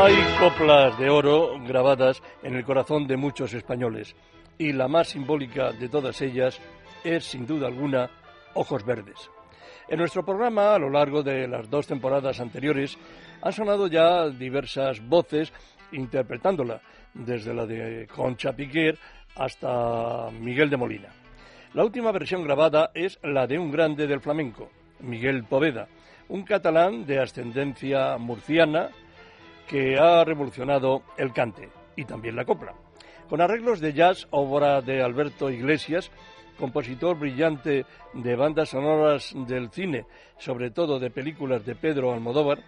Hay coplas de oro grabadas en el corazón de muchos españoles y la más simbólica de todas ellas es, sin duda alguna, Ojos Verdes. En nuestro programa, a lo largo de las dos temporadas anteriores, han sonado ya diversas voces interpretándola, desde la de Concha Piquer hasta Miguel de Molina. La última versión grabada es la de un grande del flamenco, Miguel Poveda, un catalán de ascendencia murciana, que ha revolucionado el cante y también la copla. Con arreglos de jazz, obra de Alberto Iglesias, compositor brillante de bandas sonoras del cine, sobre todo de películas de Pedro Almodóvar,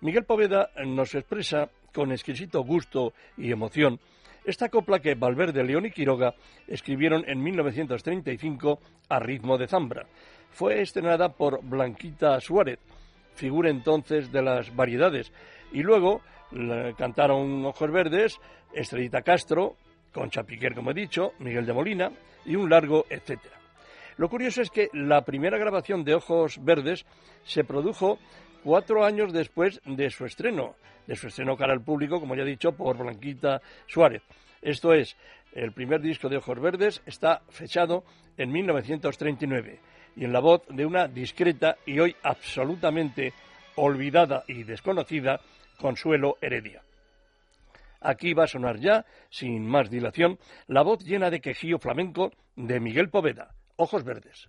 Miguel Poveda nos expresa con exquisito gusto y emoción esta copla que Valverde León y Quiroga escribieron en 1935 a ritmo de zambra. Fue estrenada por Blanquita Suárez, figura entonces de las variedades, y luego cantaron Ojos Verdes, Estrellita Castro, Concha Piquer, como he dicho, Miguel de Molina y un largo etcétera. Lo curioso es que la primera grabación de Ojos Verdes se produjo cuatro años después de su estreno, de su estreno cara al público, como ya he dicho, por Blanquita Suárez. Esto es, el primer disco de Ojos Verdes está fechado en 1939 y en la voz de una discreta y hoy absolutamente olvidada y desconocida Consuelo Heredia. Aquí va a sonar ya, sin más dilación, la voz llena de quejío flamenco de Miguel Poveda, Ojos Verdes.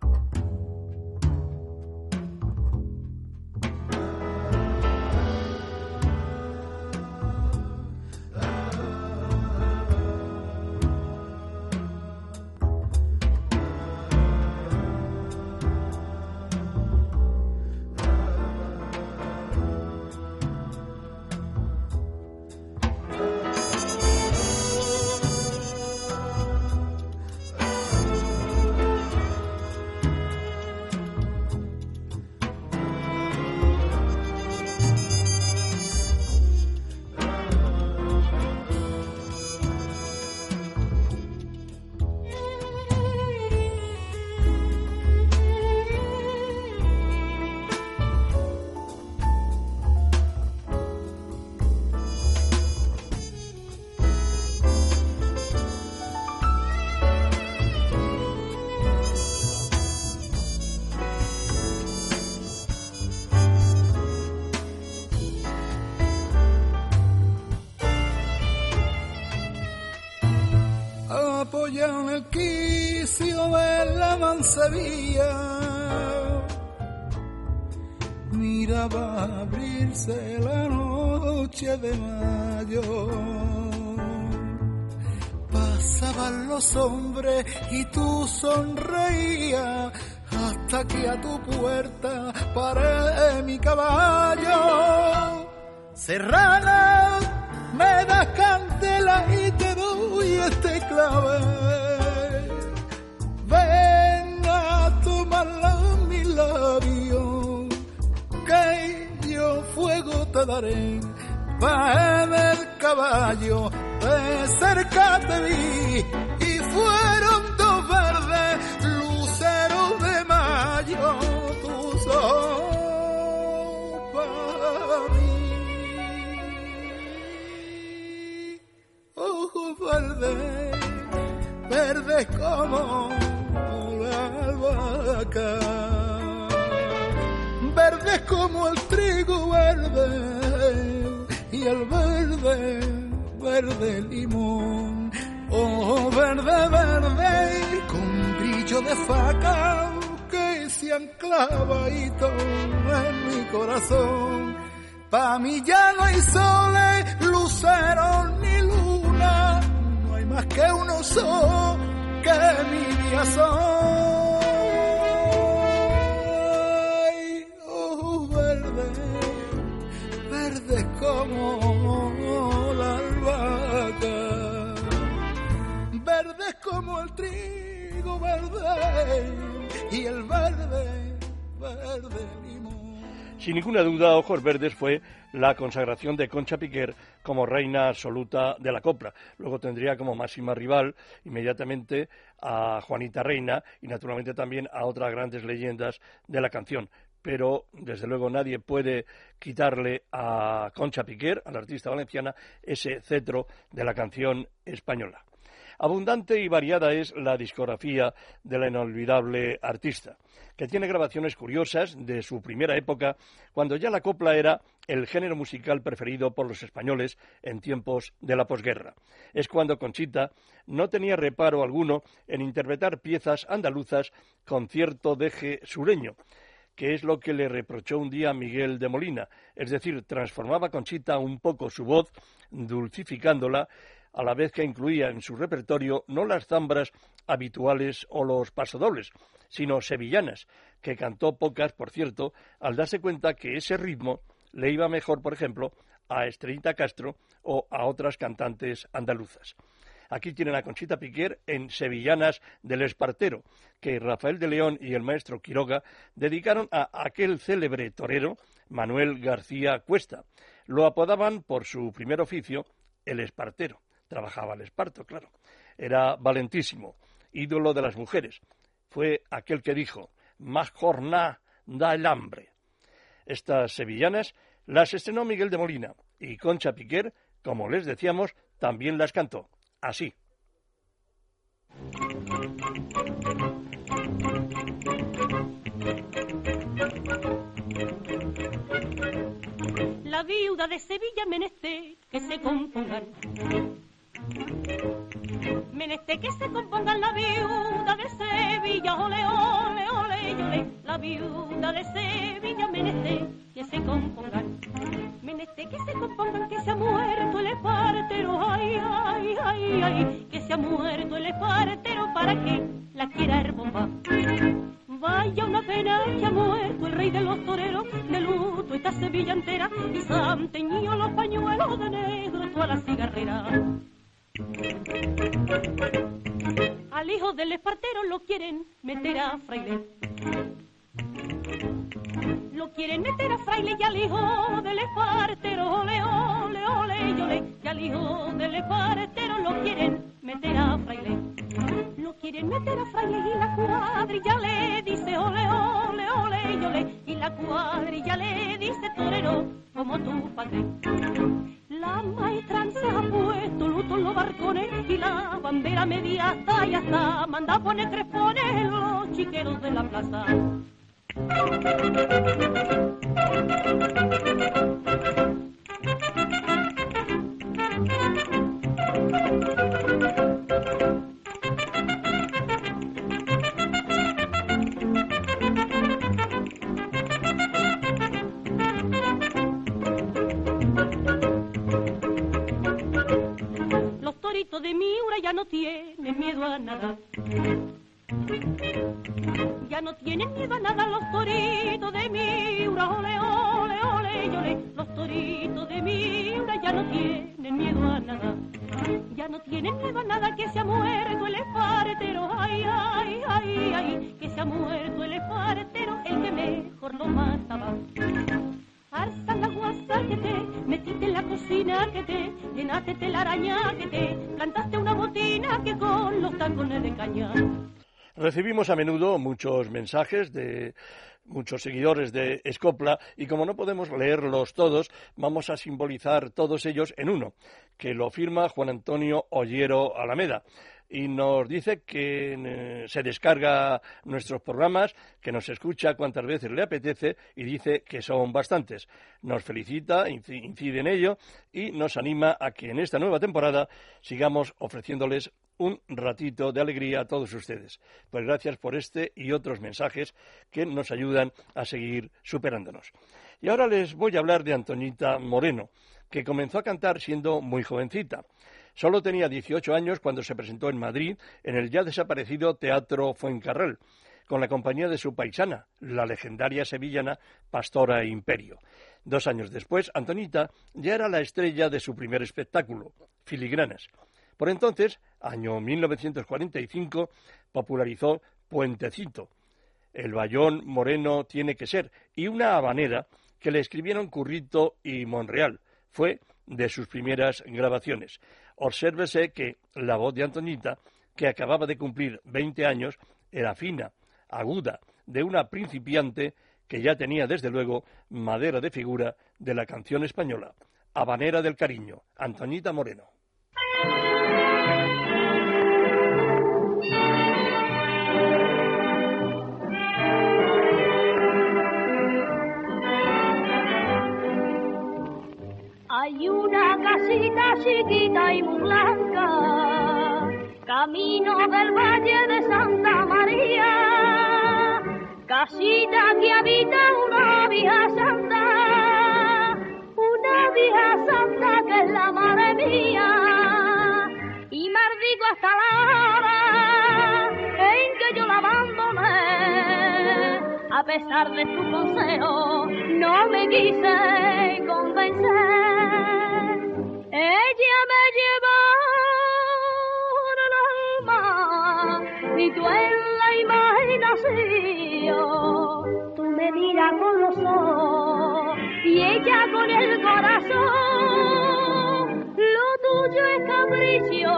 Mansevilla. Miraba abrirse la noche de mayo. Pasaban los hombres y tú sonreías hasta que a tu puerta paré mi caballo. Serrana, me das candela y te doy este clave. Te daré. Va en el caballo, de cerca te vi y fueron dos verdes luceros de mayo, tus ojos para mí. Ojos verdes, verdes como la albahaca, verdes como el trigo verde y el verde, verde limón. Oh, verde, verde, con brillo de faca que se anclava y en mi corazón. Pa' mí ya no hay soles, lucero ni luna, no hay más que uno solo que mi día. Como la albahaca, verdes como el trigo verde y el verde, verde. Sin ninguna duda, Ojos Verdes fue la consagración de Concha Piquer como reina absoluta de la copla. Luego tendría como máxima rival inmediatamente a Juanita Reina y naturalmente también a otras grandes leyendas de la canción. Pero desde luego nadie puede quitarle a Concha Piquer, a la artista valenciana, ese cetro de la canción española. Abundante y variada es la discografía de la inolvidable artista, que tiene grabaciones curiosas de su primera época, cuando ya la copla era el género musical preferido por los españoles en tiempos de la posguerra. Es cuando Conchita no tenía reparo alguno en interpretar piezas andaluzas con cierto deje sureño, que es lo que le reprochó un día Miguel de Molina, es decir, transformaba Conchita un poco su voz, dulcificándola, a la vez que incluía en su repertorio no las zambras habituales o los pasodobles, sino sevillanas, que cantó pocas, por cierto, al darse cuenta que ese ritmo le iba mejor, por ejemplo, a Estrellita Castro o a otras cantantes andaluzas. Aquí tienen a Conchita Piquer en Sevillanas del Espartero, que Rafael de León y el maestro Quiroga dedicaron a aquel célebre torero, Manuel García Cuesta. Lo apodaban por su primer oficio, el Espartero trabajaba el esparto, claro. Era valentísimo, ídolo de las mujeres. Fue aquel que dijo, más jornada da el hambre. Estas sevillanas las estrenó Miguel de Molina y Concha Piquer, como les decíamos, también las cantó. Así. La viuda de Sevilla menester que se compongan Meneste que se compongan la viuda de Sevilla, ole, ole, ole, ole, la viuda de Sevilla, meneste que se compongan. Meneste que se compongan que se ha muerto el espartero, ay, ay, ay, ay, que se ha muerto el espartero para que la quiera el bomba. Vaya una pena que ha muerto el rey de los toreros, de luto esta Sevilla entera, y se han teñido los pañuelos de negro toda la cigarrera. Al hijo del espartero lo quieren meter a fraile. Lo quieren meter a fraile y al hijo del espartero, ole, ole, ole, ole, y al hijo del espartero lo quieren meter a fraile. Lo quieren meter a fraile y la cuadrilla le dice, ole, ole, ole, ole, y la cuadrilla le dice, torero, como tu padre. La maestranza puesto luto en los barcones y la bandera media hasta y hasta manda poner crepones en los chiqueros de la plaza. Ya no tienen miedo a nada los toritos de Miura, ole, ole, ole, ole. Los toritos de Miura ya no tienen miedo a nada. Ya no tienen miedo a nada que se ha muerto el espartero, ay, ay, ay, ay, que se ha muerto el espartero, el que mejor lo mataba la guasa que te metiste en la cocina que te llenaste la araña que te plantaste una botina que con los tacones de caña. Recibimos a menudo muchos mensajes de muchos seguidores de Escopla y como no podemos leerlos todos, vamos a simbolizar todos ellos en uno, que lo firma Juan Antonio Ollero Alameda y nos dice que eh, se descarga nuestros programas, que nos escucha cuantas veces le apetece y dice que son bastantes. Nos felicita, incide en ello y nos anima a que en esta nueva temporada sigamos ofreciéndoles un ratito de alegría a todos ustedes. Pues gracias por este y otros mensajes que nos ayudan a seguir superándonos. Y ahora les voy a hablar de Antonita Moreno, que comenzó a cantar siendo muy jovencita. Solo tenía 18 años cuando se presentó en Madrid en el ya desaparecido Teatro Fuencarral, con la compañía de su paisana, la legendaria sevillana Pastora Imperio. Dos años después, Antonita ya era la estrella de su primer espectáculo, Filigranas. Por entonces, año 1945, popularizó Puentecito, El Bayón Moreno tiene que ser, y una habanera que le escribieron Currito y Monreal. Fue de sus primeras grabaciones. Obsérvese que la voz de Antonita, que acababa de cumplir 20 años, era fina, aguda, de una principiante que ya tenía desde luego madera de figura de la canción española. Habanera del Cariño, Antonita Moreno. Hay una casita chiquita y muy blanca, camino del Valle de Santa María, casita que habita una vieja santa, una vieja santa que es la madre mía, y maldigo hasta la hora en que yo la abandoné, a pesar de su consejo, no me quise convencer. Y tú en la imaginación. Tú me miras con los ojos y ella con el corazón. Lo tuyo es capricho,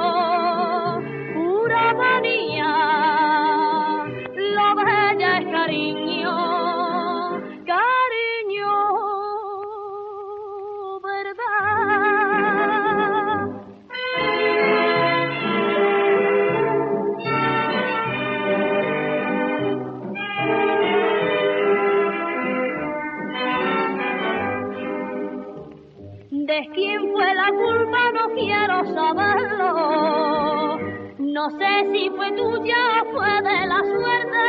No sé si fue tuya o fue de la suerte.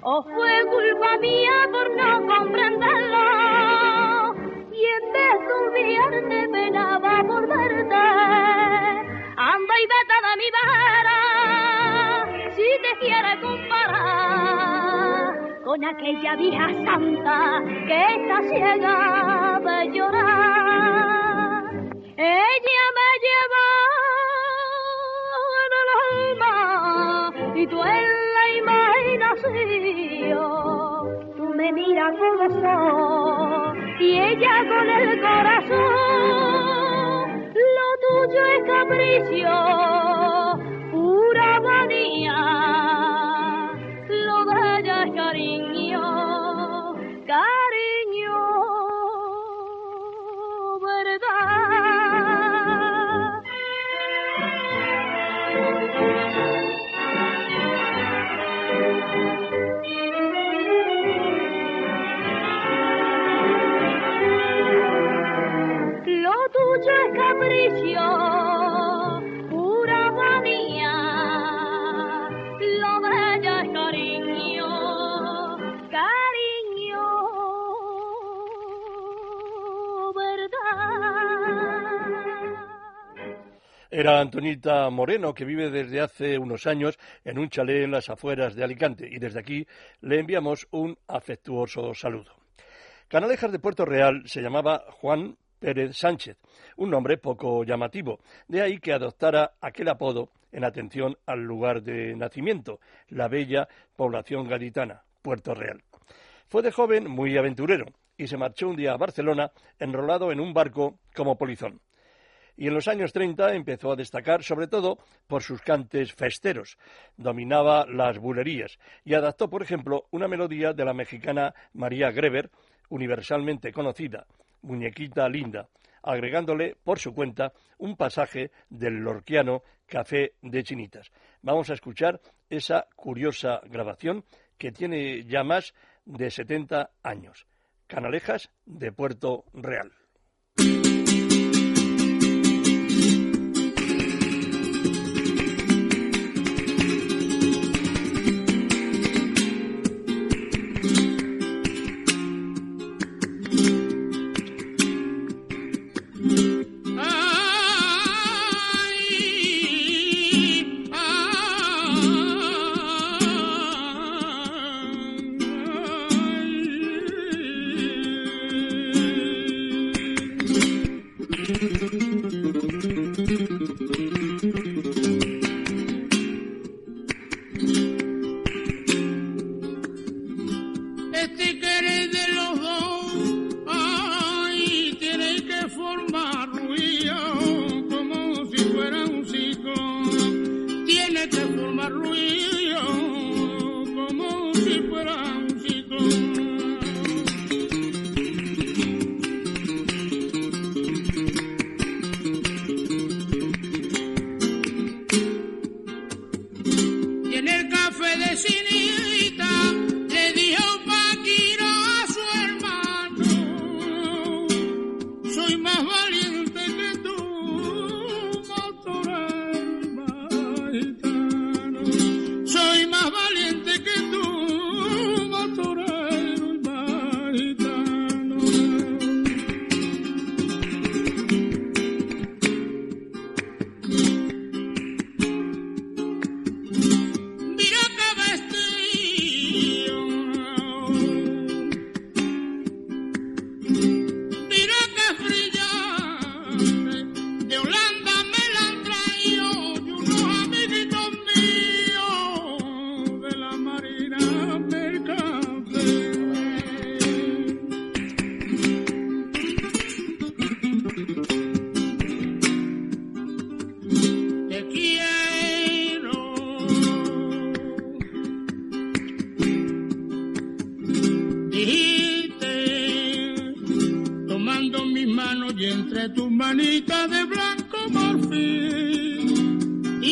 O fue culpa mía por no comprenderlo. Y en vez de olvidarte penaba por verte. Anda y vete de mi vera. Si te quieres comparar con aquella vieja santa que está ciega de llorar. Ella me lleva y tú en la imaginación. Tú me miras con los ojos y ella con el corazón. Lo tuyo es capricio, Antonita Moreno, que vive desde hace unos años en un chalet en las afueras de Alicante, y desde aquí le enviamos un afectuoso saludo. Canalejas de Puerto Real se llamaba Juan Pérez Sánchez, un nombre poco llamativo, de ahí que adoptara aquel apodo en atención al lugar de nacimiento, la bella población gaditana, Puerto Real. Fue de joven muy aventurero y se marchó un día a Barcelona enrolado en un barco como polizón y en los años 30 empezó a destacar sobre todo por sus cantes festeros. Dominaba las bulerías y adaptó, por ejemplo, una melodía de la mexicana María Greber, universalmente conocida, Muñequita Linda, agregándole por su cuenta un pasaje del lorquiano Café de Chinitas. Vamos a escuchar esa curiosa grabación que tiene ya más de 70 años. Canalejas de Puerto Real.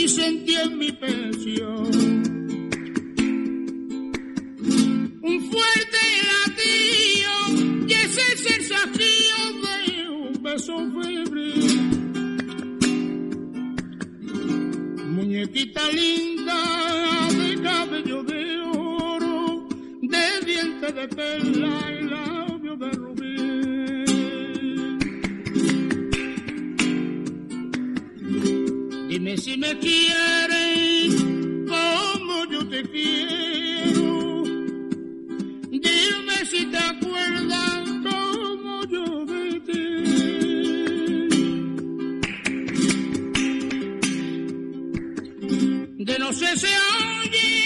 Sentí en mi pecho un fuerte latido y ese sensación de un beso febril. Muñequita linda de cabello de oro, de dientes de perla Si me quieres como yo te quiero. Dime si te acuerdas como yo de ti. De no sé se oye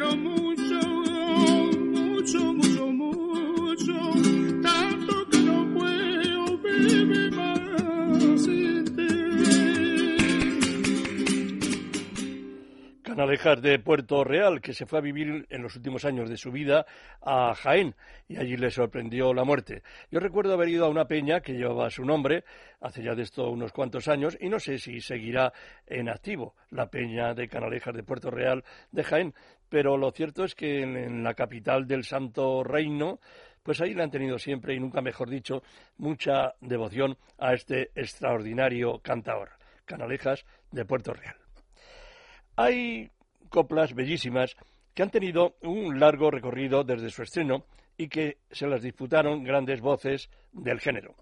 un Canalejas de Puerto Real, que se fue a vivir en los últimos años de su vida a Jaén y allí le sorprendió la muerte. Yo recuerdo haber ido a una peña que llevaba su nombre hace ya de esto unos cuantos años y no sé si seguirá en activo la peña de Canalejas de Puerto Real de Jaén, pero lo cierto es que en, en la capital del Santo Reino pues ahí le han tenido siempre, y nunca mejor dicho, mucha devoción a este extraordinario cantaor, Canalejas de Puerto Real. Hay coplas bellísimas que han tenido un largo recorrido desde su estreno y que se las disputaron grandes voces del género.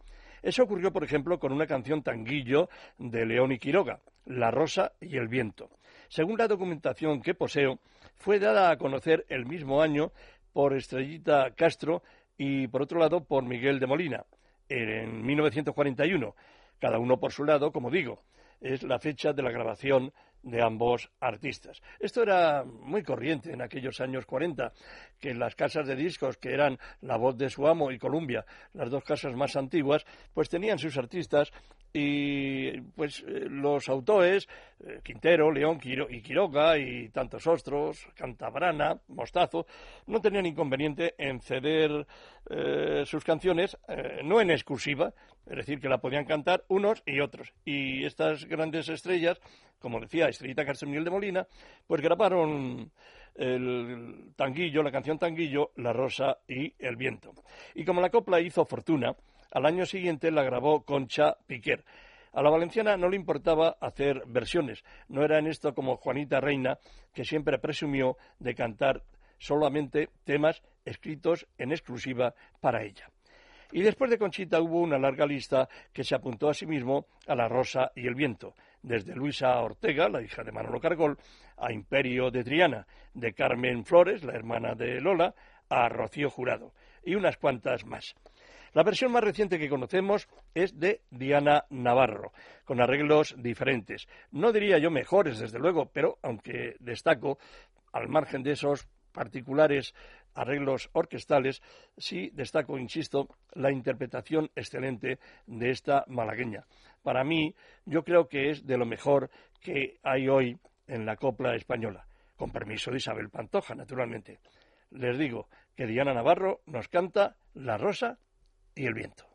Eso ocurrió, por ejemplo, con una canción tanguillo de León y Quiroga, La Rosa y el Viento. Según la documentación que poseo, fue dada a conocer el mismo año por Estrellita Castro y, por otro lado, por Miguel de Molina, en 1941, cada uno por su lado, como digo. Es la fecha de la grabación de ambos artistas. Esto era muy corriente en aquellos años 40, que las casas de discos, que eran La Voz de su Amo y Columbia, las dos casas más antiguas, pues tenían sus artistas y pues eh, los autores, eh, Quintero, León y Quiroga y tantos otros, Cantabrana, Mostazo, no tenían inconveniente en ceder eh, sus canciones, no en exclusiva, es decir, que la podían cantar unos y otros. Y estas grandes estrellas, como decía Estrellita Castro Miguel de Molina, pues grabaron el tanguillo, la canción Tanguillo, La Rosa y El Viento. Y como la copla hizo fortuna, al año siguiente la grabó Concha Piquer. A la valenciana no le importaba hacer versiones, no era en esto como Juanita Reina, que siempre presumió de cantar solamente temas escritos en exclusiva para ella. Y después de Conchita hubo una larga lista que se apuntó a sí mismo a La Rosa y el Viento, desde Luisa Ortega, la hija de Manolo Cargol, a Imperio de Triana, de Carmen Flores, la hermana de Lola, a Rocío Jurado, y unas cuantas más. La versión más reciente que conocemos es de Diana Navarro, con arreglos diferentes. No diría yo mejores, desde luego, pero aunque destaco, al margen de esos particulares arreglos orquestales, sí destaco, insisto, la interpretación excelente de esta malagueña. Para mí, yo creo que es de lo mejor que hay hoy en la copla española, con permiso de Isabel Pantoja, naturalmente. Les digo que Diana Navarro nos canta La Rosa y el Viento.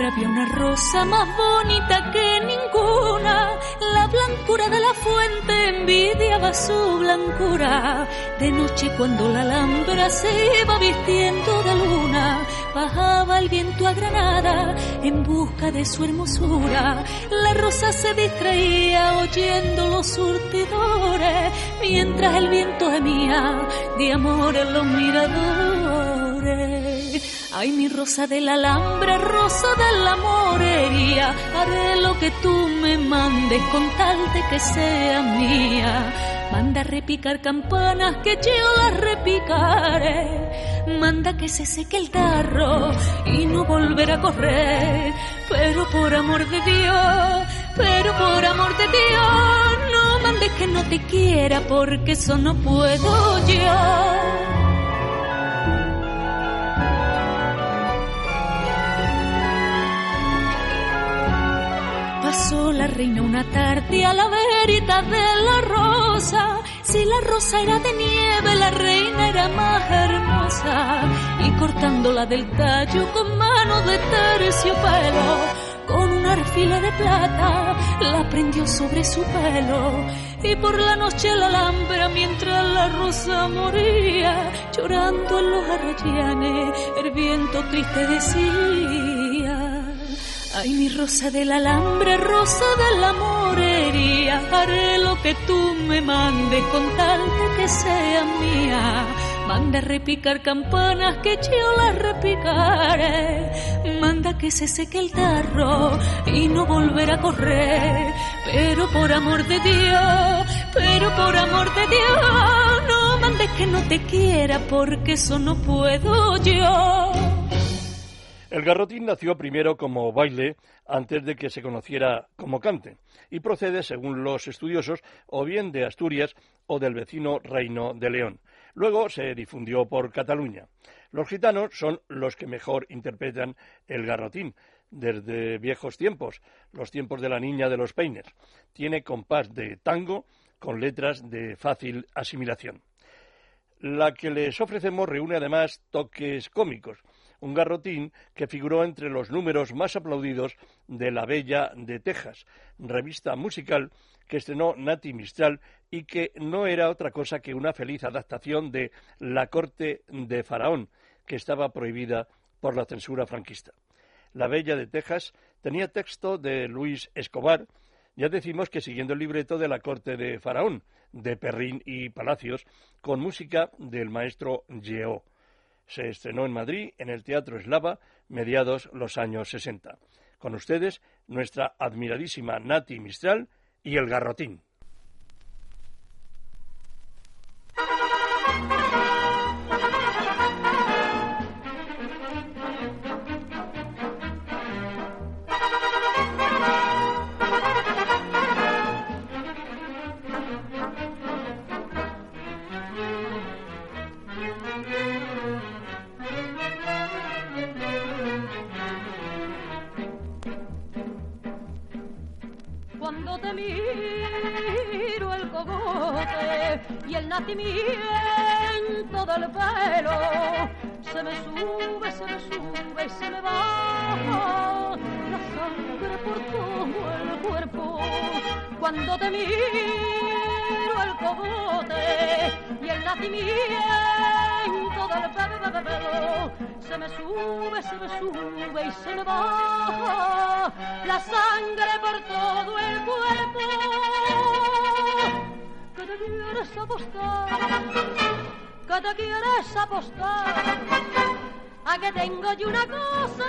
Había una rosa más bonita que ninguna. La blancura de la fuente envidiaba su blancura. De noche cuando la Alhambra se iba vistiendo de luna, bajaba el viento a Granada en busca de su hermosura. La rosa se distraía oyendo los surtidores, mientras el viento gemía de amor en los miradores. Ay, mi rosa del alambre, rosa de la morería, haré lo que tú me mandes con tal de que sea mía. Manda repicar campanas que yo las repicaré. Manda que se seque el tarro y no volver a correr. Pero por amor de Dios, pero por amor de Dios, no mandes que no te quiera porque eso no puedo yo. Pasó la reina una tarde a la verita de la rosa. Si la rosa era de nieve, la reina era más hermosa. Y cortándola del tallo con mano de terciopelo, con un arfile de plata, la prendió sobre su pelo. Y por la noche la lámpara, mientras la rosa moría, llorando en los arrayanes, el viento triste decía. Ay, mi rosa del alambre, rosa de la morería, haré lo que tú me mandes con tal de que sea mía. Manda repicar campanas que yo las repicaré. Manda que se seque el tarro y no volver a correr. Pero por amor de Dios, pero por amor de Dios, no mandes que no te quiera porque eso no puedo yo. El garrotín nació primero como baile antes de que se conociera como cante y procede, según los estudiosos, o bien de Asturias o del vecino Reino de León. Luego se difundió por Cataluña. Los gitanos son los que mejor interpretan el garrotín desde viejos tiempos, los tiempos de la niña de los peines. Tiene compás de tango con letras de fácil asimilación. La que les ofrecemos reúne además toques cómicos un garrotín que figuró entre los números más aplaudidos de La Bella de Texas, revista musical que estrenó Nati Mistral y que no era otra cosa que una feliz adaptación de La corte de Faraón, que estaba prohibida por la censura franquista. La Bella de Texas tenía texto de Luis Escobar, ya decimos que siguiendo el libreto de la corte de Faraón, de Perrín y Palacios, con música del maestro Geo se estrenó en Madrid en el Teatro Eslava mediados los años 60. Con ustedes, nuestra admiradísima Nati Mistral y el Garrotín. Nacimiento del pelo se me sube, se me sube y se me baja la sangre por todo el cuerpo que te quieres apostar, que te quieres apostar, a que tengo yo una cosa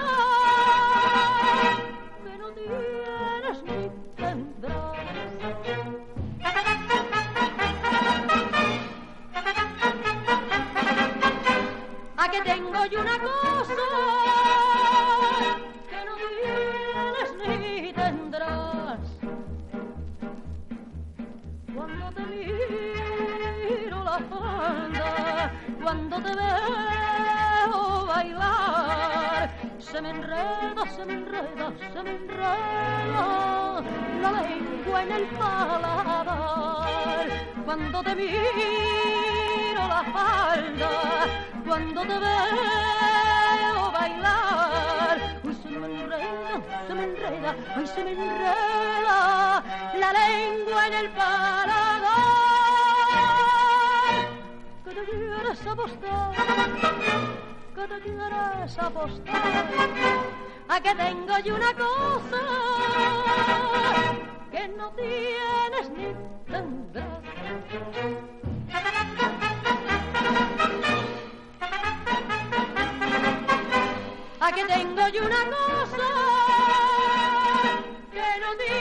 se me enreda, se me enreda, se me enreda la lengua en el paladar. Cuando te miro la falda, cuando te veo bailar, uy, se me enreda, se me enreda, ay, se me enreda la lengua en el paladar. Que te quieres apostar, que te quieres apostar, a que tengo yo una cosa que no tienes ni tendrás. A que tengo yo una cosa que no tienes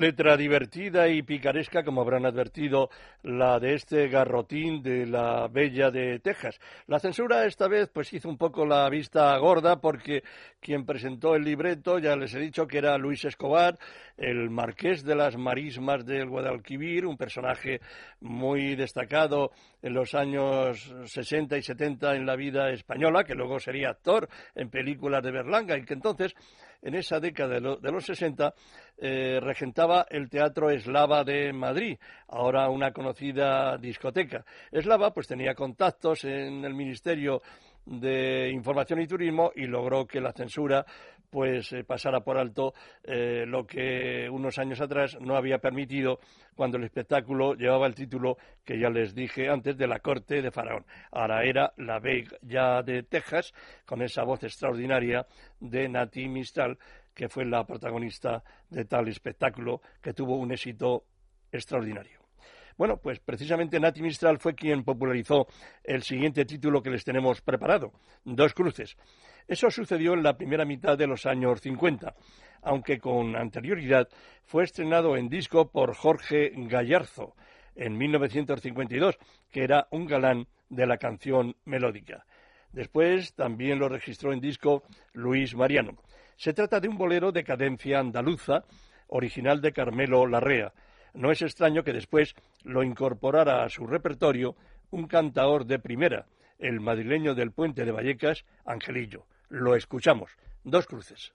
Letra divertida y picaresca, como habrán advertido, la de este garrotín de la Bella de Texas. La censura esta vez pues hizo un poco la vista gorda porque quien presentó el libreto, ya les he dicho que era Luis Escobar, el marqués de las marismas del Guadalquivir, un personaje muy destacado en los años 60 y 70 en la vida española, que luego sería actor en películas de Berlanga y que entonces en esa década de, los 60 eh, regentaba el Teatro Eslava de Madrid, ahora una conocida discoteca. Eslava pues tenía contactos en el Ministerio de Información y Turismo y logró que la censura pues eh, pasara por alto eh, lo que unos años atrás no había permitido cuando el espectáculo llevaba el título que ya les dije antes de la corte de Faraón. Ahora era la Bella de Texas con esa voz extraordinaria de Nati Mistral que fue la protagonista de tal espectáculo que tuvo un éxito extraordinario. Bueno, pues precisamente Nati Mistral fue quien popularizó el siguiente título que les tenemos preparado, Dos Cruces. Eso sucedió en la primera mitad de los años 50, aunque con anterioridad fue estrenado en disco por Jorge Gallarzo en 1952, que era un galán de la canción melódica. Después también lo registró en disco Luis Mariano. Se trata de un bolero de cadencia andaluza, original de Carmelo Larrea, no es extraño que después lo incorporara a su repertorio un cantaor de primera, el madrileño del puente de Vallecas, Angelillo. Lo escuchamos. Dos cruces.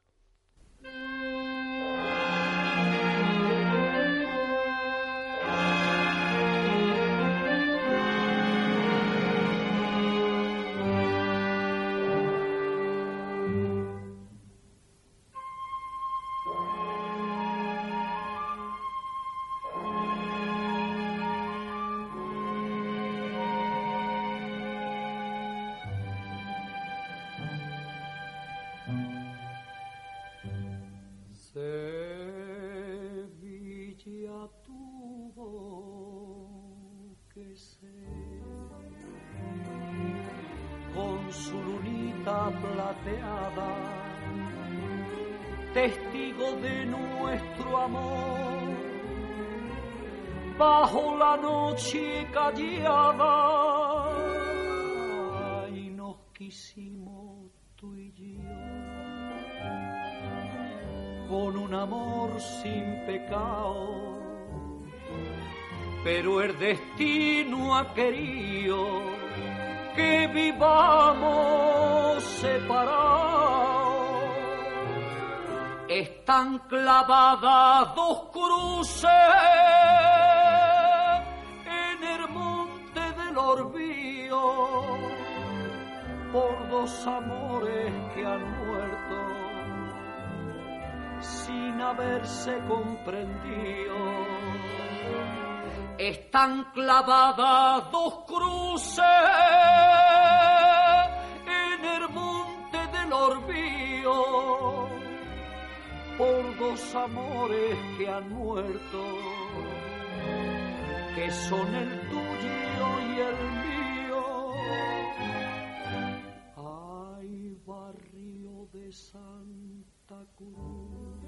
Amores que han muerto sin haberse comprendido están clavadas dos cruces en el monte del Orbío por dos amores que han muerto, que son el tuyo y el mío. Barrio de Santa Cruz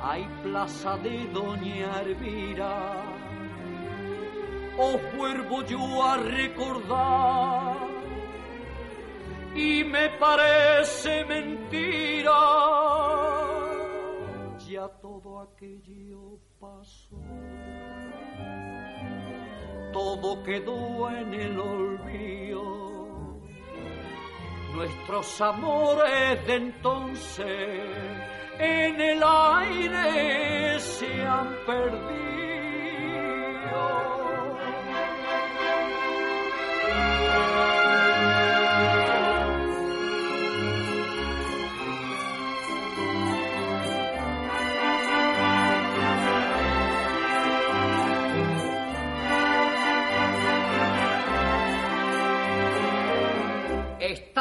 hay plaza de Doña Elvira. Os vuelvo yo a recordar y me parece mentira. Ya todo aquello pasó, todo quedó en el olvido. Nuestros amores de entonces en el aire se han perdido.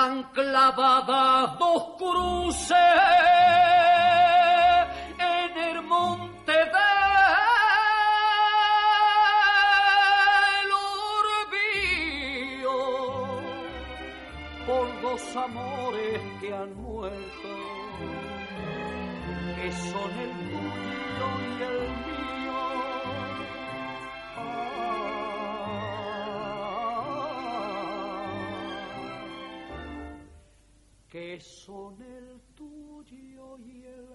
Están clavadas dos cruces amores que han muerto, que son el tuyo son el tuyo y el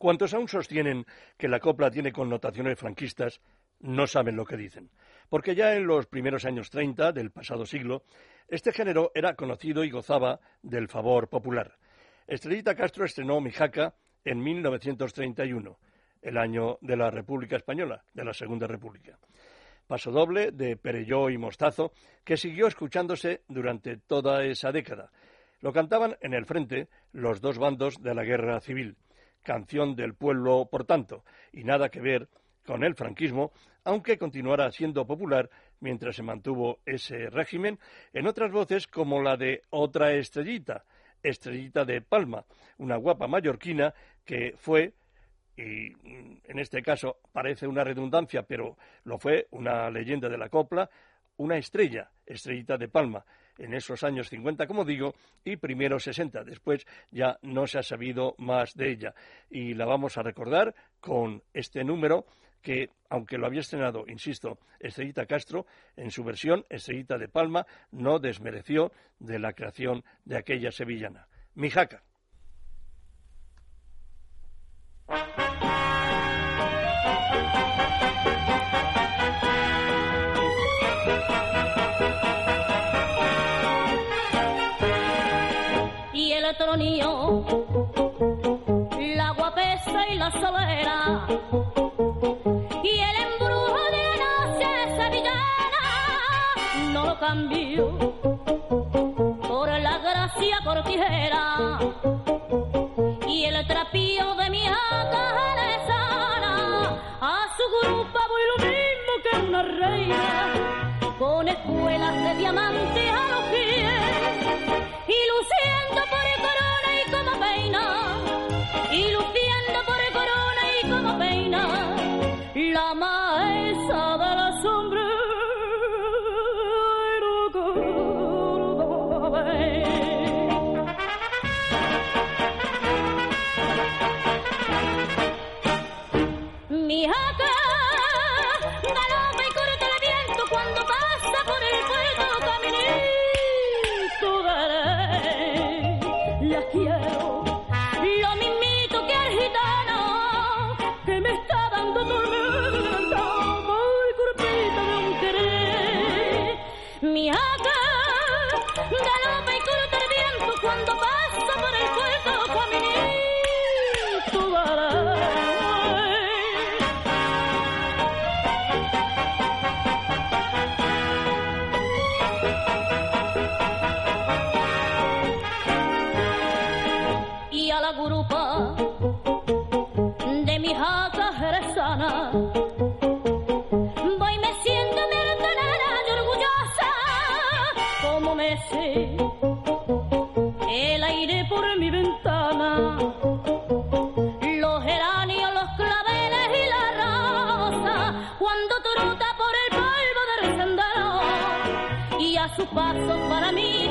Cuantos aún sostienen que la copla tiene connotaciones franquistas, no saben lo que dicen. Porque ya en los primeros años 30 del pasado siglo, este género era conocido y gozaba del favor popular. Estrellita Castro estrenó Mijaca en 1931, el año de la República Española, de la Segunda República. Paso doble de Perelló y Mostazo, que siguió escuchándose durante toda esa década. Lo cantaban en el frente los dos bandos de la guerra civil canción del pueblo, por tanto, y nada que ver con el franquismo, aunque continuara siendo popular mientras se mantuvo ese régimen, en otras voces como la de otra estrellita, Estrellita de Palma, una guapa mallorquina que fue, y en este caso parece una redundancia, pero lo fue una leyenda de la copla, una estrella, Estrellita de Palma, en esos años 50, como digo, y primero 60. Después ya no se ha sabido más de ella. Y la vamos a recordar con este número que, aunque lo había estrenado, insisto, Estrellita Castro, en su versión, Estrellita de Palma, no desmereció de la creación de aquella sevillana. Mijaca. La guapesa y la solera, y el embrujo de la noche no lo cambio por la gracia cortijera con escuelas de diamantes a los pies y a su paso para mí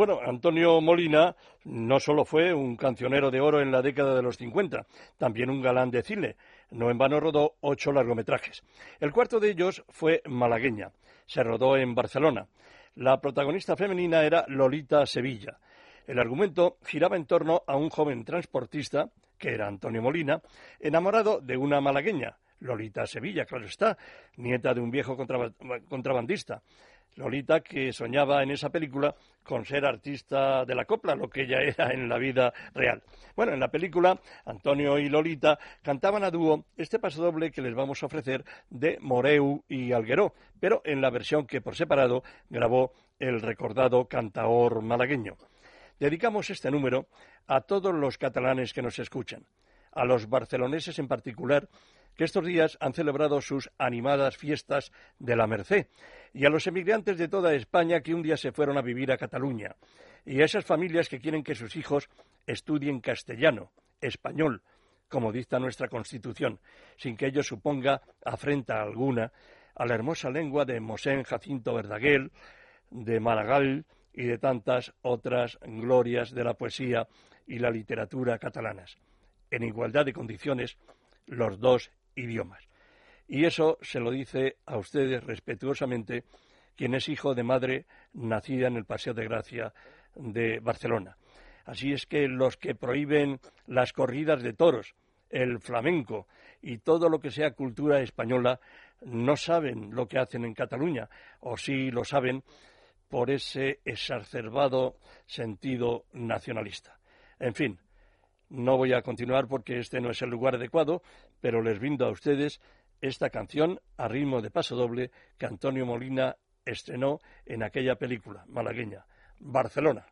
Bueno, Antonio Molina no solo fue un cancionero de oro en la década de los 50, también un galán de cine. No en vano rodó ocho largometrajes. El cuarto de ellos fue Malagueña. Se rodó en Barcelona. La protagonista femenina era Lolita Sevilla. El argumento giraba en torno a un joven transportista, que era Antonio Molina, enamorado de una malagueña, Lolita Sevilla, claro está, nieta de un viejo contrabandista. Lolita que soñaba en esa película con ser artista de la copla, lo que ella era en la vida real. Bueno, en la película Antonio y Lolita cantaban a dúo este pasodoble que les vamos a ofrecer de Moreu y Algueró, pero en la versión que por separado grabó el recordado cantaor malagueño. Dedicamos este número a todos los catalanes que nos escuchan, a los barceloneses en particular, que estos días han celebrado sus animadas fiestas de la Merced, y a los emigrantes de toda España que un día se fueron a vivir a Cataluña, y a esas familias que quieren que sus hijos estudien castellano, español, como dicta nuestra Constitución, sin que ello suponga afrenta alguna a la hermosa lengua de Mosén Jacinto Verdaguer, de Maragall y de tantas otras glorias de la poesía y la literatura catalanas, en igualdad de condiciones los dos idiomas. Y eso se lo dice a ustedes respetuosamente quien es hijo de madre nacida en el Paseo de Gracia de Barcelona. Así es que los que prohíben las corridas de toros, el flamenco y todo lo que sea cultura española no saben lo que hacen en Cataluña, o sí lo saben por ese exacerbado sentido nacionalista. En fin, no voy a continuar porque este no es el lugar adecuado, pero les brindo a ustedes esta canción a ritmo de paso doble que Antonio Molina estrenó en aquella película malagueña, Barcelona.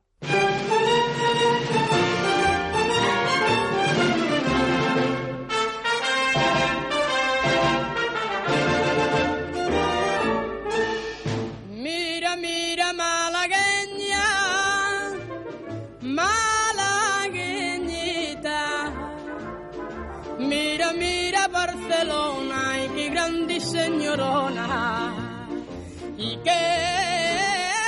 Y qué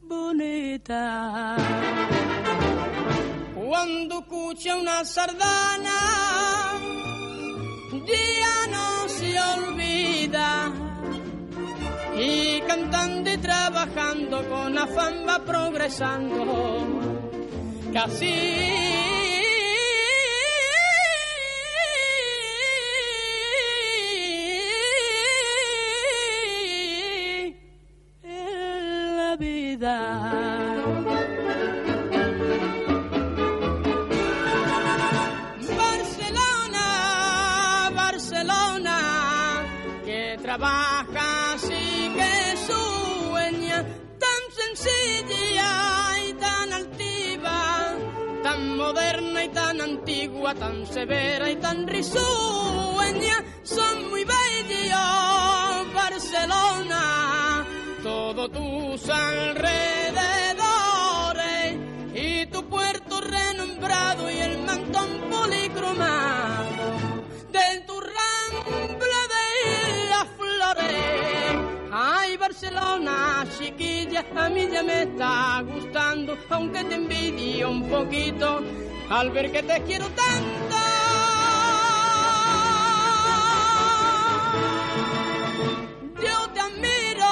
bonita. Cuando escucha una sardana, ya no se olvida. Y cantando y trabajando con afán va progresando. Casi tan severa y tan risueña, son muy bellos, Barcelona, todos tus alrededores y tu puerto renombrado y el mantón policromado de tu rambla de las flores. Ay, Barcelona, chiquilla, a mí ya me está gustando, aunque te envidio un poquito al ver que te quiero tanto. Yo te admiro,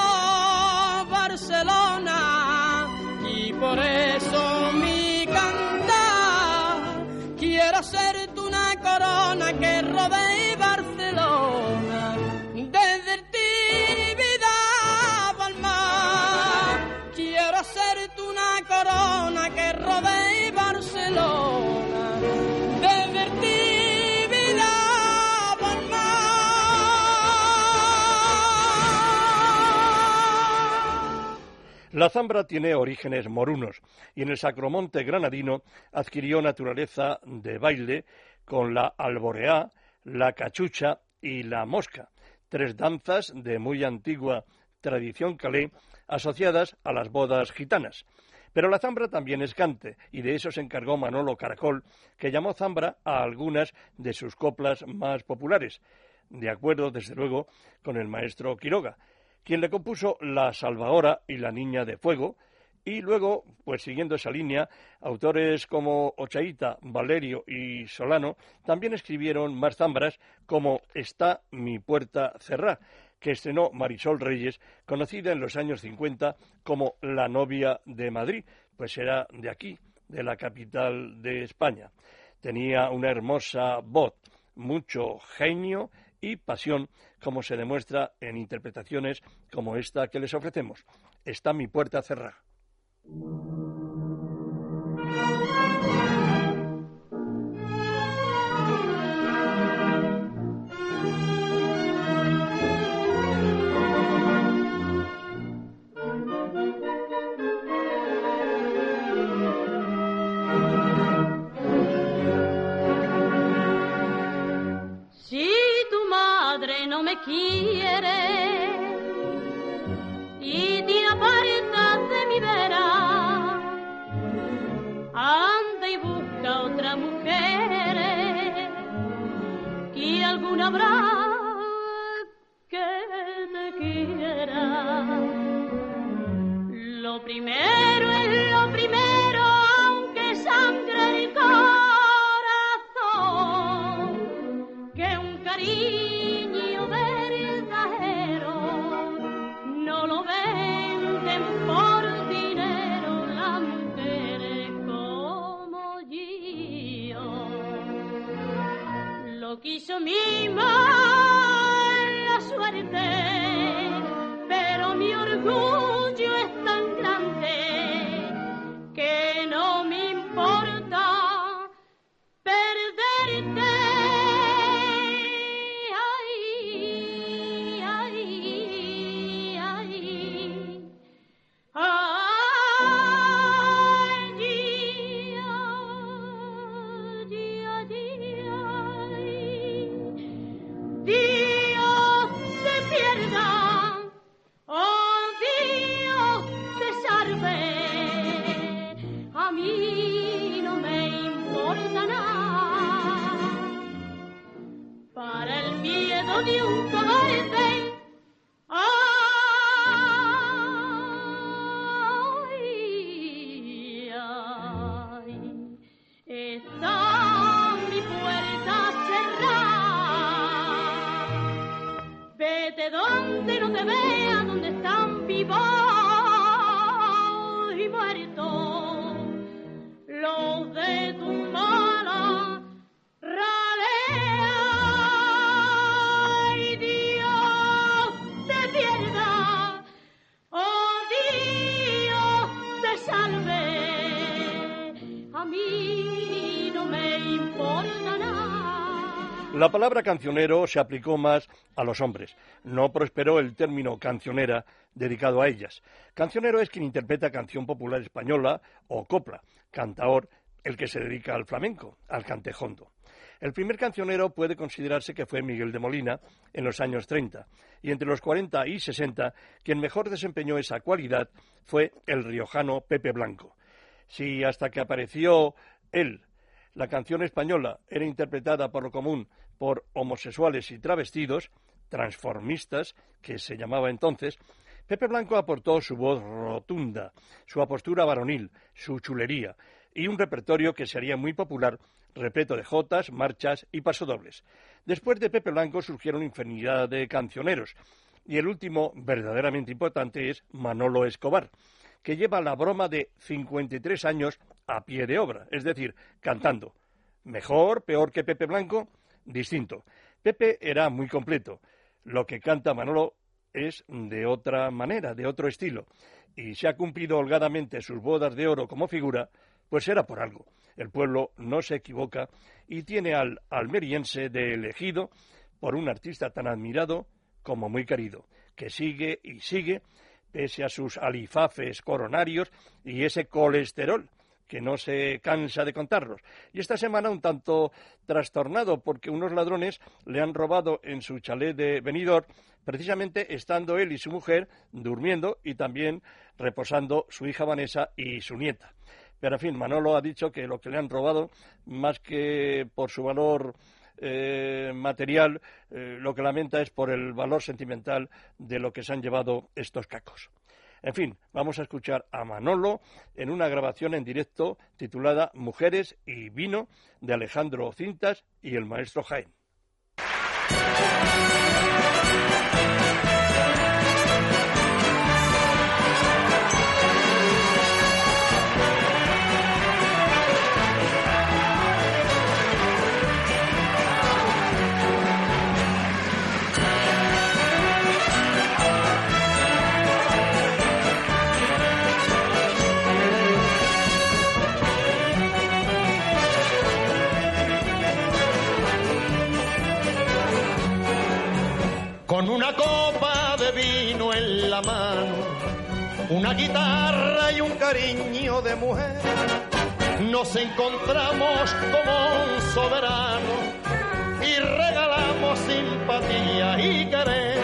Barcelona, y por eso mi cantar quiero hacerte una corona que rodee Barcelona. Desde Tibidabo al mar, quiero hacerte una corona que rodee La zambra tiene orígenes morunos y en el Sacromonte granadino adquirió naturaleza de baile con la alboreá, la cachucha y la mosca, tres danzas de muy antigua tradición calé asociadas a las bodas gitanas. Pero la zambra también es cante, y de eso se encargó Manolo Caracol, que llamó zambra a algunas de sus coplas más populares, de acuerdo, desde luego, con el maestro Quiroga, quien le compuso La Salvadora y La Niña de Fuego, y luego, pues siguiendo esa línea, autores como Ochaíta, Valerio y Solano también escribieron más zambras como Está mi puerta cerrada, que estrenó Marisol Reyes, conocida en los años 50 como la novia de Madrid, pues era de aquí, de la capital de España. Tenía una hermosa voz, mucho genio y pasión, como se demuestra en interpretaciones como esta que les ofrecemos. Está mi puerta cerrada. Quiere. Y te apartas de mi vera, anda y busca otra mujer. Y alguna habrá que te quiera. Lo primero es lo primero, aunque sangre el corazón que un cariño palabra cancionero se aplicó más a los hombres. No prosperó el término cancionera dedicado a ellas. Cancionero es quien interpreta canción popular española o copla. Cantaor, el que se dedica al flamenco, al cantejondo. El primer cancionero puede considerarse que fue Miguel de Molina en los años 30, y entre los 40 y 60 quien mejor desempeñó esa cualidad fue el riojano Pepe Blanco. Si hasta que apareció él, la canción española era interpretada por lo común por homosexuales y travestidos, transformistas, que se llamaba entonces, Pepe Blanco aportó su voz rotunda, su apostura varonil, su chulería y un repertorio que sería muy popular, repleto de jotas, marchas y pasodobles. Después de Pepe Blanco surgieron infinidad de cancioneros, y el último, verdaderamente importante, es Manolo Escobar, que lleva la broma de 53 años a pie de obra, es decir, cantando. Mejor, peor que Pepe Blanco, distinto. Pepe era muy completo. Lo que canta Manolo es de otra manera, de otro estilo. Y si ha cumplido holgadamente sus bodas de oro como figura, pues era por algo. El pueblo no se equivoca y tiene al almeriense de elegido por un artista tan admirado como muy querido, que sigue y sigue pese a sus alifafes coronarios y ese colesterol que no se cansa de contarlos. Y esta semana un tanto trastornado porque unos ladrones le han robado en su chalet de Benidorm, precisamente estando él y su mujer durmiendo y también reposando su hija Vanessa y su nieta. Pero en fin, Manolo ha dicho que lo que le han robado, más que por su valor eh, material, eh, lo que lamenta es por el valor sentimental de lo que se han llevado estos cacos. En fin, vamos a escuchar a Manolo en una grabación en directo titulada Mujeres y Vino de Alejandro Cintas y el maestro Jaén. Con una copa de vino en la mano, una guitarra y un cariño de mujer. Nos encontramos como un soberano y regalamos simpatía y querer,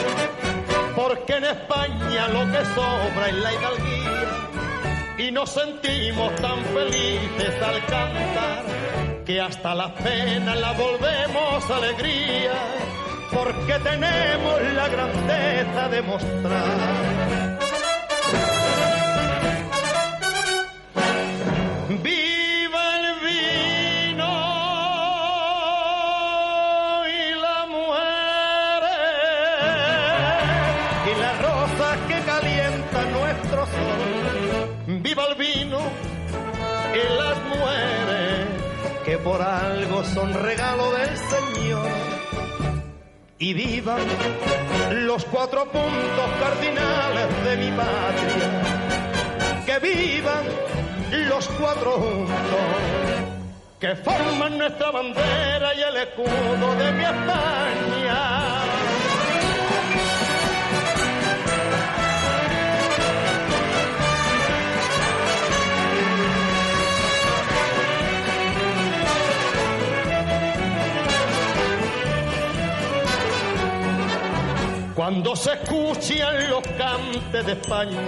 porque en España lo que sobra es la hidalguía y nos sentimos tan felices al cantar que hasta la pena la volvemos alegría porque tenemos la grandeza de mostrar. Viva el vino y la muere y la rosa que calienta nuestro sol. Viva el vino y las mujeres que por algo son regalo del Señor y vivan los cuatro puntos cardinales de mi patria. Que vivan los cuatro juntos que forman nuestra bandera y el escudo de mi España. Cuando se escuchan los cantes de España,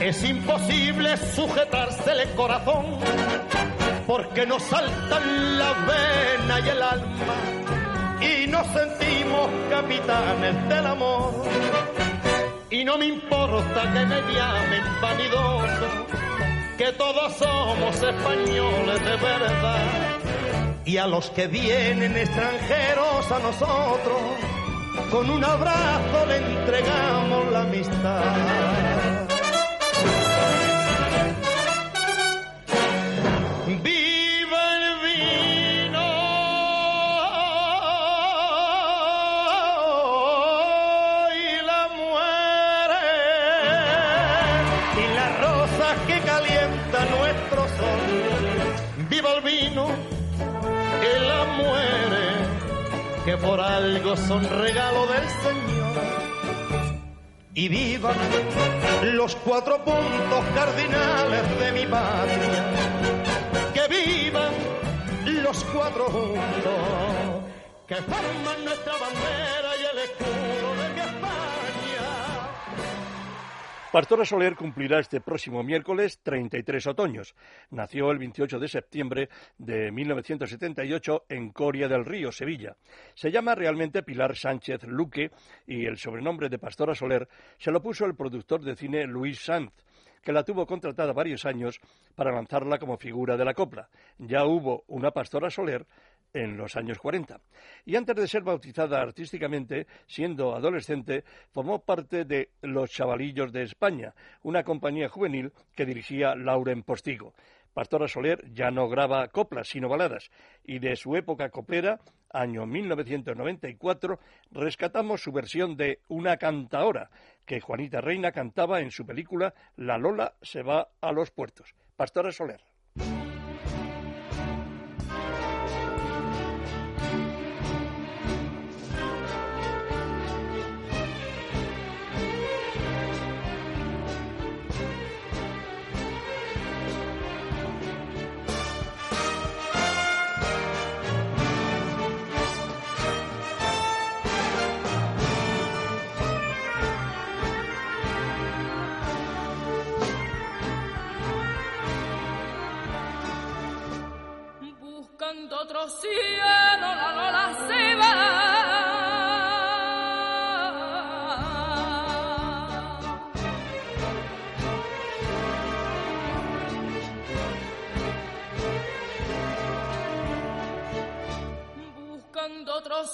es imposible sujetarse el corazón, porque nos saltan la vena y el alma, y nos sentimos capitanes del amor. Y no me importa que me llamen vanidoso, que todos somos españoles de verdad. Y a los que vienen extranjeros a nosotros, con un abrazo le entregamos la amistad. Que por algo son regalo del Señor. Y vivan los cuatro puntos cardinales de mi patria. Que vivan los cuatro puntos que forman nuestra bandera y el escudo de mi España. Pastora Soler cumplirá este próximo miércoles 33 otoños. Nació el 28 de septiembre de 1978 en Coria del Río, Sevilla. Se llama realmente Pilar Sánchez Luque y el sobrenombre de Pastora Soler se lo puso el productor de cine Luis Sanz que la tuvo contratada varios años para lanzarla como figura de la copla. Ya hubo una Pastora Soler en los años 40. Y antes de ser bautizada artísticamente, siendo adolescente, formó parte de Los Chavalillos de España, una compañía juvenil que dirigía Lauren Postigo. Pastora Soler ya no graba coplas, sino baladas, y de su época coplera, año 1994, rescatamos su versión de Una cantaora, que Juanita Reina cantaba en su película La Lola se va a los puertos. Pastora Soler. Buscando otro cielo, la lola se va. Buscando otro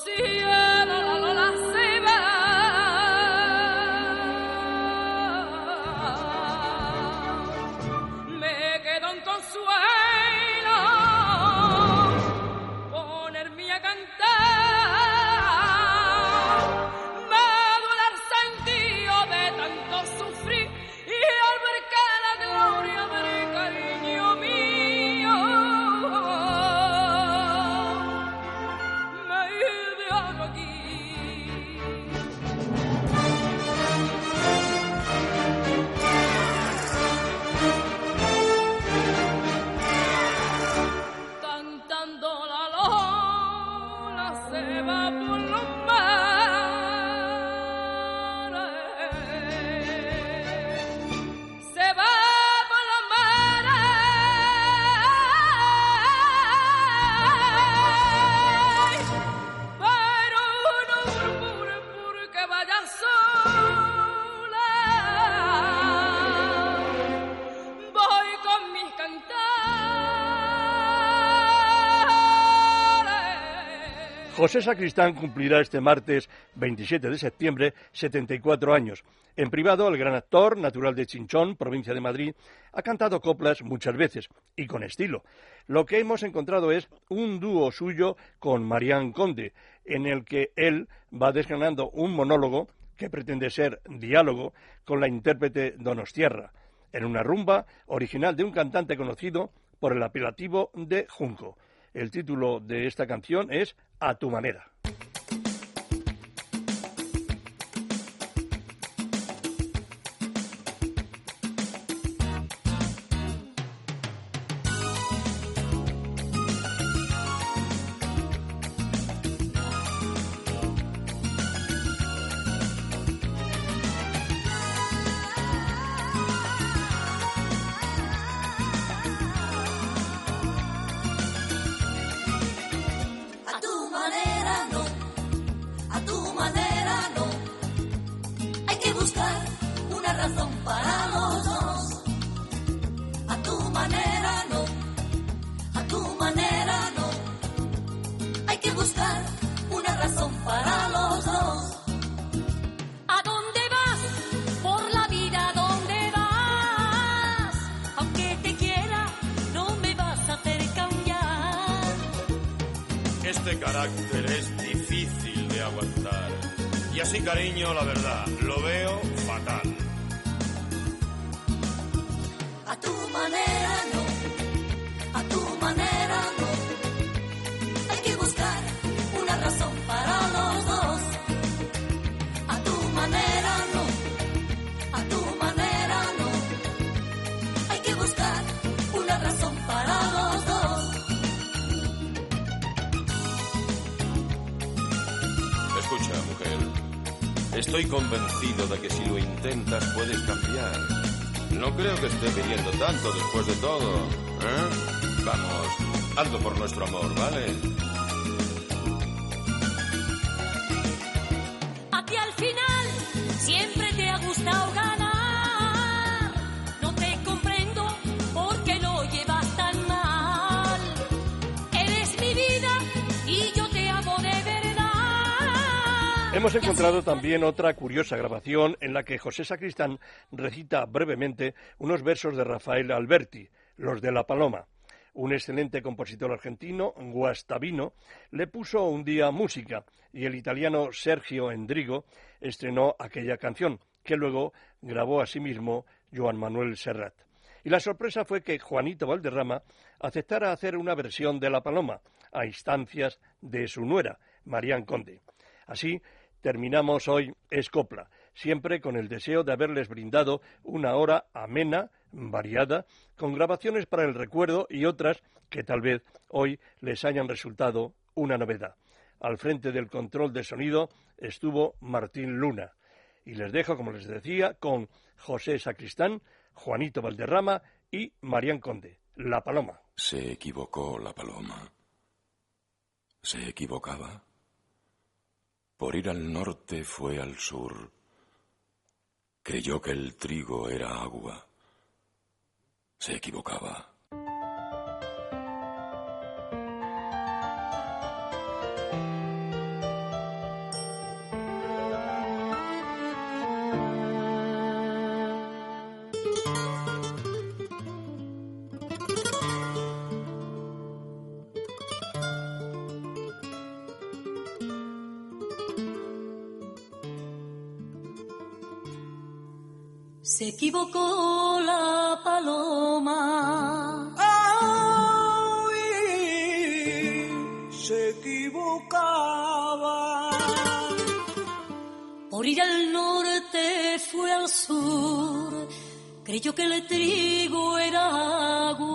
José Sacristán cumplirá este martes 27 de septiembre 74 años. En privado, el gran actor, natural de Chinchón, provincia de Madrid, ha cantado coplas muchas veces y con estilo. Lo que hemos encontrado es un dúo suyo con Marián Conde, en el que él va desgranando un monólogo que pretende ser diálogo con la intérprete Donostierra, en una rumba original de un cantante conocido por el apelativo de Junco. El título de esta canción es A tu manera. buscar una razón para los dos. ¿A dónde vas? Por la vida, ¿a dónde vas? Aunque te quiera, no me vas a hacer cambiar. Este carácter es difícil de aguantar. Y así, cariño, la verdad, lo veo fatal. A tu manera. Estoy convencido de que si lo intentas puedes cambiar. No creo que esté pidiendo tanto después de todo. ¿eh? Vamos, hazlo por nuestro amor, ¿vale? Hemos encontrado también otra curiosa grabación en la que José Sacristán recita brevemente unos versos de Rafael Alberti, los de La Paloma. Un excelente compositor argentino, Guastavino, le puso un día música y el italiano Sergio Endrigo estrenó aquella canción, que luego grabó a sí mismo Joan Manuel Serrat. Y la sorpresa fue que Juanito Valderrama aceptara hacer una versión de La Paloma, a instancias de su nuera, Marián Conde. Así, terminamos hoy Escopla, siempre con el deseo de haberles brindado una hora amena, variada, con grabaciones para el recuerdo y otras que tal vez hoy les hayan resultado una novedad. Al frente del control de sonido estuvo Martín Luna. Y les dejo, como les decía, con José Sacristán, Juanito Valderrama y Marián Conde, La Paloma. Se equivocó la paloma. Se equivocaba. Por ir al norte fue al sur. Creyó que el trigo era agua. Se equivocaba. Equivocó la paloma. Ay, se equivocaba. Por ir al norte fue al sur. Creyó que el trigo era agua.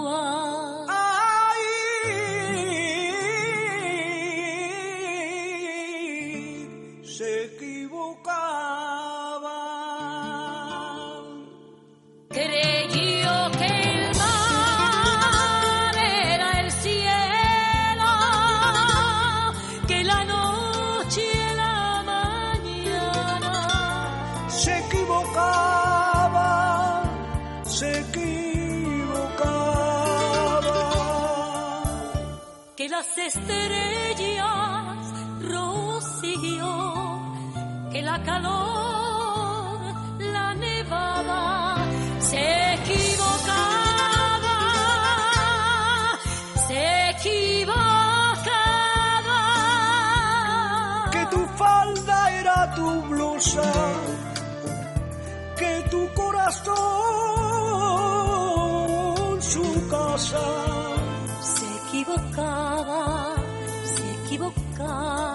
Equivocaba. que las estrellas la calor, la nevada se equivocaba, se equivocaba. Que tu falda era tu blusa, que tu corazón su casa. Se equivocaba, equivocaba.